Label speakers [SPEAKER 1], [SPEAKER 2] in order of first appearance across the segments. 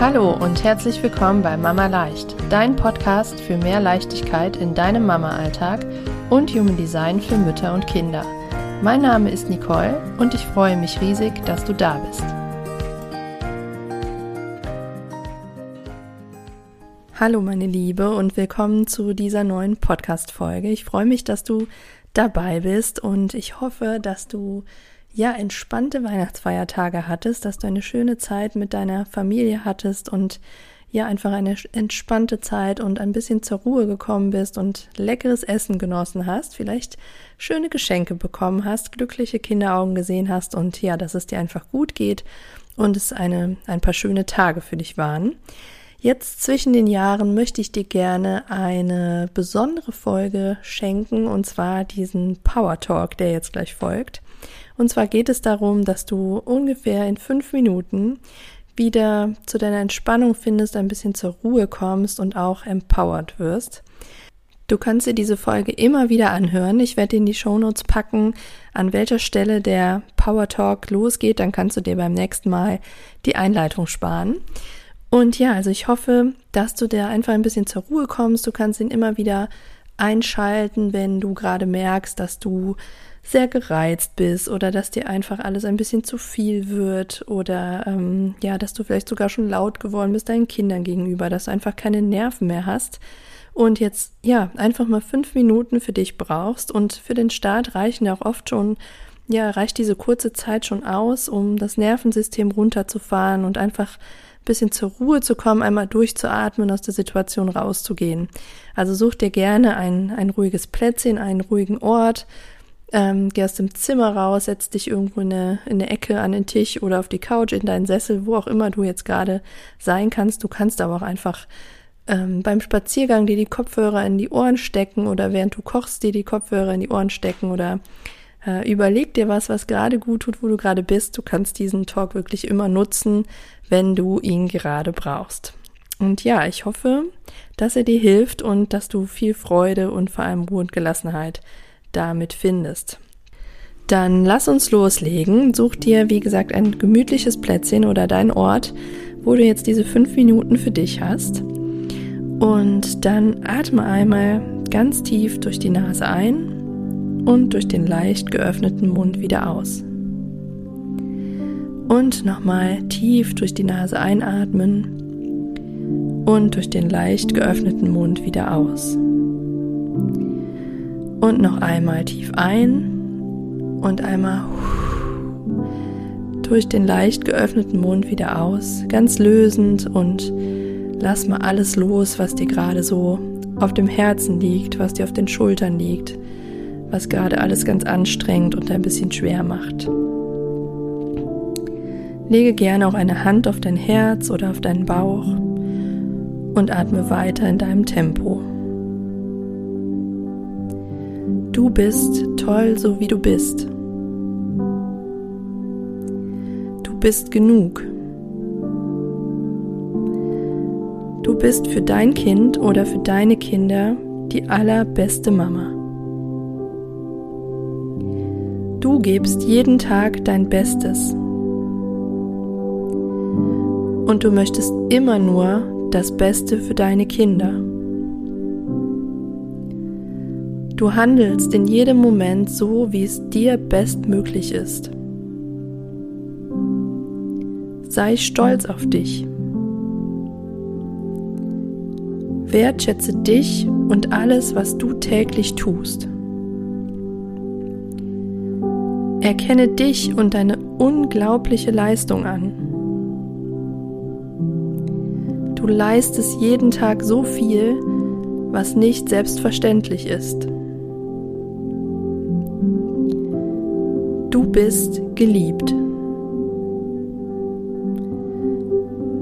[SPEAKER 1] Hallo und herzlich willkommen bei Mama Leicht, dein Podcast für mehr Leichtigkeit in deinem Mama-Alltag und Human Design für Mütter und Kinder. Mein Name ist Nicole und ich freue mich riesig, dass du da bist. Hallo meine Liebe und willkommen zu dieser neuen Podcast-Folge. Ich freue mich, dass du dabei bist und ich hoffe, dass du ja entspannte Weihnachtsfeiertage hattest, dass du eine schöne Zeit mit deiner Familie hattest und ja einfach eine entspannte Zeit und ein bisschen zur Ruhe gekommen bist und leckeres Essen genossen hast, vielleicht schöne Geschenke bekommen hast, glückliche Kinderaugen gesehen hast und ja, dass es dir einfach gut geht und es eine ein paar schöne Tage für dich waren. Jetzt zwischen den Jahren möchte ich dir gerne eine besondere Folge schenken und zwar diesen Power Talk, der jetzt gleich folgt. Und zwar geht es darum, dass du ungefähr in fünf Minuten wieder zu deiner Entspannung findest, ein bisschen zur Ruhe kommst und auch empowered wirst. Du kannst dir diese Folge immer wieder anhören. Ich werde in die Shownotes packen, an welcher Stelle der Power Talk losgeht. Dann kannst du dir beim nächsten Mal die Einleitung sparen. Und ja, also ich hoffe, dass du da einfach ein bisschen zur Ruhe kommst. Du kannst ihn immer wieder einschalten, wenn du gerade merkst, dass du sehr gereizt bist oder dass dir einfach alles ein bisschen zu viel wird oder ähm, ja, dass du vielleicht sogar schon laut geworden bist deinen Kindern gegenüber, dass du einfach keine Nerven mehr hast und jetzt ja einfach mal fünf Minuten für dich brauchst. Und für den Start reichen ja auch oft schon ja reicht diese kurze Zeit schon aus, um das Nervensystem runterzufahren und einfach ein bisschen zur Ruhe zu kommen, einmal durchzuatmen, aus der Situation rauszugehen. Also such dir gerne ein, ein ruhiges Plätzchen, einen ruhigen Ort, ähm, geh aus dem Zimmer raus, setz dich irgendwo in eine, in eine Ecke an den Tisch oder auf die Couch, in deinen Sessel, wo auch immer du jetzt gerade sein kannst. Du kannst aber auch einfach ähm, beim Spaziergang dir die Kopfhörer in die Ohren stecken oder während du kochst dir die Kopfhörer in die Ohren stecken oder äh, überleg dir was, was gerade gut tut, wo du gerade bist. Du kannst diesen Talk wirklich immer nutzen, wenn du ihn gerade brauchst. Und ja, ich hoffe, dass er dir hilft und dass du viel Freude und vor allem Ruhe und Gelassenheit damit findest. Dann lass uns loslegen. Such dir, wie gesagt, ein gemütliches Plätzchen oder deinen Ort, wo du jetzt diese fünf Minuten für dich hast. Und dann atme einmal ganz tief durch die Nase ein und durch den leicht geöffneten Mund wieder aus. Und nochmal tief durch die Nase einatmen und durch den leicht geöffneten Mund wieder aus. Und noch einmal tief ein und einmal durch den leicht geöffneten Mund wieder aus, ganz lösend und lass mal alles los, was dir gerade so auf dem Herzen liegt, was dir auf den Schultern liegt, was gerade alles ganz anstrengend und ein bisschen schwer macht. Lege gerne auch eine Hand auf dein Herz oder auf deinen Bauch und atme weiter in deinem Tempo. Du bist toll, so wie du bist. Du bist genug. Du bist für dein Kind oder für deine Kinder die allerbeste Mama. Gibst jeden Tag dein Bestes. Und du möchtest immer nur das Beste für deine Kinder. Du handelst in jedem Moment so, wie es dir bestmöglich ist. Sei stolz auf dich. Wertschätze dich und alles, was du täglich tust. Erkenne dich und deine unglaubliche Leistung an. Du leistest jeden Tag so viel, was nicht selbstverständlich ist. Du bist geliebt.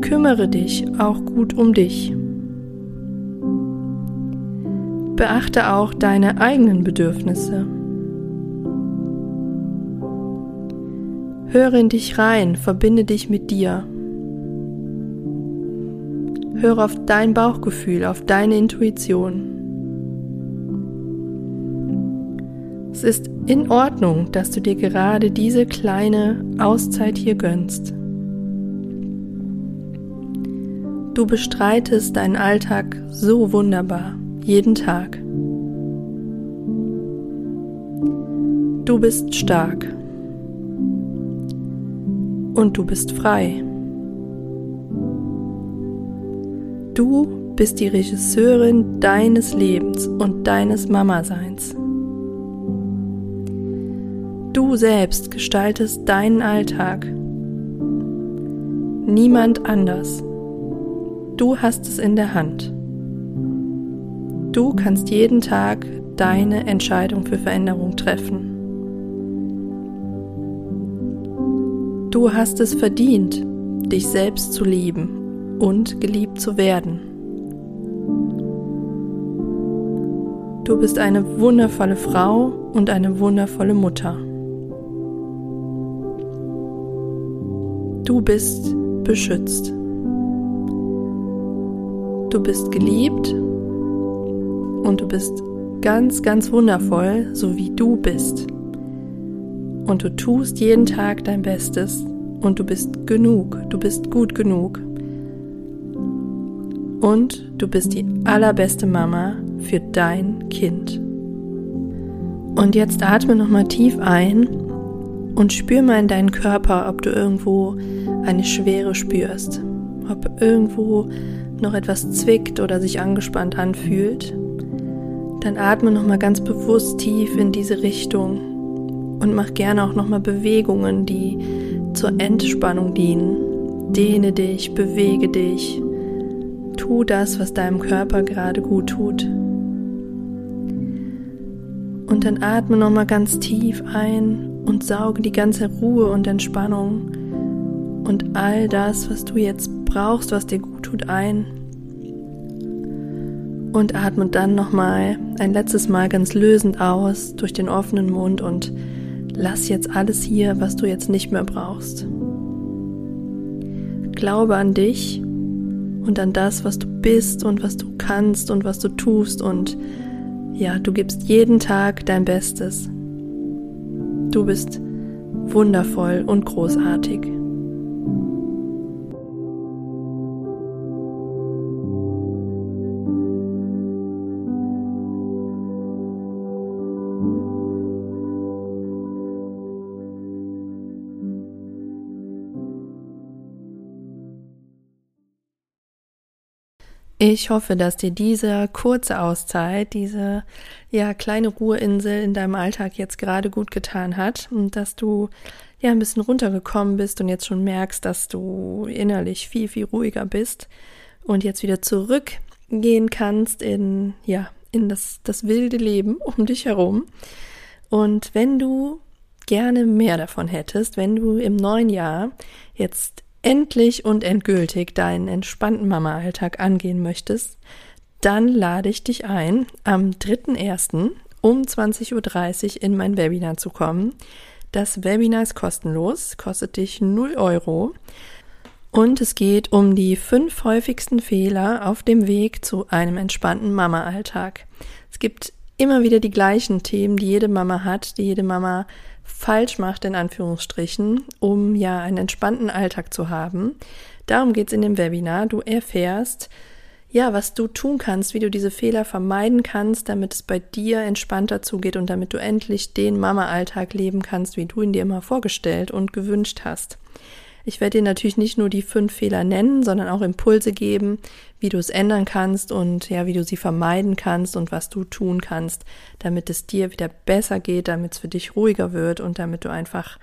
[SPEAKER 1] Kümmere dich auch gut um dich. Beachte auch deine eigenen Bedürfnisse. Höre in dich rein, verbinde dich mit dir. Höre auf dein Bauchgefühl, auf deine Intuition. Es ist in Ordnung, dass du dir gerade diese kleine Auszeit hier gönnst. Du bestreitest deinen Alltag so wunderbar, jeden Tag. Du bist stark und du bist frei. Du bist die Regisseurin deines Lebens und deines Mama-Seins. Du selbst gestaltest deinen Alltag. Niemand anders. Du hast es in der Hand. Du kannst jeden Tag deine Entscheidung für Veränderung treffen. Du hast es verdient, dich selbst zu lieben und geliebt zu werden. Du bist eine wundervolle Frau und eine wundervolle Mutter. Du bist beschützt. Du bist geliebt und du bist ganz, ganz wundervoll, so wie du bist und du tust jeden Tag dein Bestes und du bist genug, du bist gut genug. Und du bist die allerbeste Mama für dein Kind. Und jetzt atme nochmal tief ein und spür mal in deinen Körper, ob du irgendwo eine Schwere spürst, ob irgendwo noch etwas zwickt oder sich angespannt anfühlt. Dann atme nochmal ganz bewusst tief in diese Richtung und mach gerne auch nochmal Bewegungen, die zur Entspannung dienen. Dehne dich, bewege dich. Tu das, was deinem Körper gerade gut tut. Und dann atme nochmal ganz tief ein und sauge die ganze Ruhe und Entspannung und all das, was du jetzt brauchst, was dir gut tut, ein. Und atme dann nochmal ein letztes Mal ganz lösend aus durch den offenen Mund und Lass jetzt alles hier, was du jetzt nicht mehr brauchst. Glaube an dich und an das, was du bist und was du kannst und was du tust und ja, du gibst jeden Tag dein Bestes. Du bist wundervoll und großartig. Ich hoffe, dass dir diese kurze Auszeit, diese ja kleine Ruheinsel in deinem Alltag jetzt gerade gut getan hat und dass du ja ein bisschen runtergekommen bist und jetzt schon merkst, dass du innerlich viel viel ruhiger bist und jetzt wieder zurückgehen kannst in ja in das das wilde Leben um dich herum. Und wenn du gerne mehr davon hättest, wenn du im neuen Jahr jetzt endlich und endgültig deinen entspannten Mama-Alltag angehen möchtest, dann lade ich dich ein, am 3.1. um 20.30 Uhr in mein Webinar zu kommen. Das Webinar ist kostenlos, kostet dich 0 Euro. Und es geht um die fünf häufigsten Fehler auf dem Weg zu einem entspannten Mama-Alltag. Es gibt immer wieder die gleichen Themen, die jede Mama hat, die jede Mama falsch macht, in Anführungsstrichen, um ja einen entspannten Alltag zu haben. Darum geht's in dem Webinar. Du erfährst, ja, was du tun kannst, wie du diese Fehler vermeiden kannst, damit es bei dir entspannter zugeht und damit du endlich den Mama-Alltag leben kannst, wie du ihn dir immer vorgestellt und gewünscht hast. Ich werde dir natürlich nicht nur die fünf Fehler nennen, sondern auch Impulse geben, wie du es ändern kannst und ja, wie du sie vermeiden kannst und was du tun kannst, damit es dir wieder besser geht, damit es für dich ruhiger wird und damit du einfach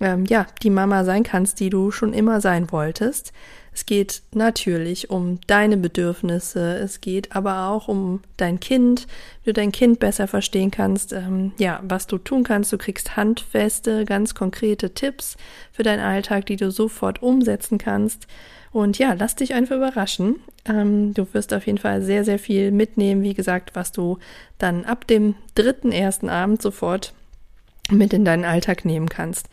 [SPEAKER 1] ähm, ja die Mama sein kannst, die du schon immer sein wolltest. Es geht natürlich um deine Bedürfnisse, es geht aber auch um dein Kind, wie du dein Kind besser verstehen kannst, ähm, ja, was du tun kannst. Du kriegst handfeste, ganz konkrete Tipps für deinen Alltag, die du sofort umsetzen kannst. Und ja, lass dich einfach überraschen. Ähm, du wirst auf jeden Fall sehr, sehr viel mitnehmen, wie gesagt, was du dann ab dem dritten ersten Abend sofort mit in deinen Alltag nehmen kannst.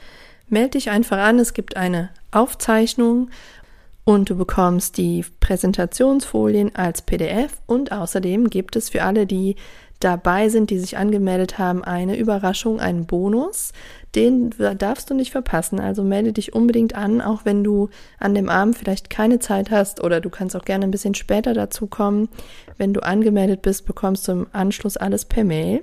[SPEAKER 1] Meld dich einfach an, es gibt eine Aufzeichnung und du bekommst die Präsentationsfolien als PDF und außerdem gibt es für alle, die dabei sind, die sich angemeldet haben, eine Überraschung, einen Bonus. Den darfst du nicht verpassen. Also melde dich unbedingt an, auch wenn du an dem Abend vielleicht keine Zeit hast oder du kannst auch gerne ein bisschen später dazu kommen. Wenn du angemeldet bist, bekommst du im Anschluss alles per Mail.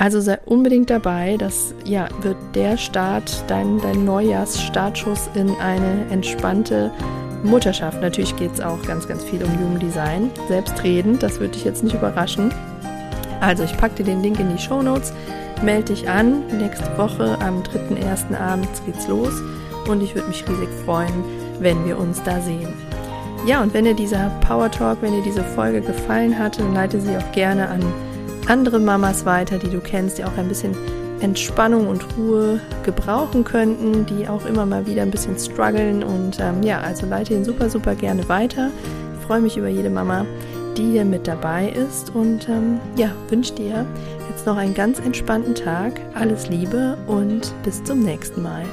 [SPEAKER 1] Also sei unbedingt dabei. Das ja, wird der Start, dein, dein Neujahrsstartschuss in eine entspannte Mutterschaft. Natürlich geht es auch ganz, ganz viel um Jugenddesign. Selbstredend, das würde dich jetzt nicht überraschen. Also ich packe dir den Link in die Show Notes. Melde dich an. Nächste Woche am 3.1. abends geht's los. Und ich würde mich riesig freuen, wenn wir uns da sehen. Ja, und wenn dir dieser Power Talk, wenn dir diese Folge gefallen hat, dann leite sie auch gerne an andere Mamas weiter, die du kennst, die auch ein bisschen Entspannung und Ruhe gebrauchen könnten, die auch immer mal wieder ein bisschen strugglen. Und ähm, ja, also leite ihn super, super gerne weiter. Ich freue mich über jede Mama, die hier mit dabei ist. Und ähm, ja, wünsche dir jetzt noch einen ganz entspannten Tag. Alles Liebe und bis zum nächsten Mal.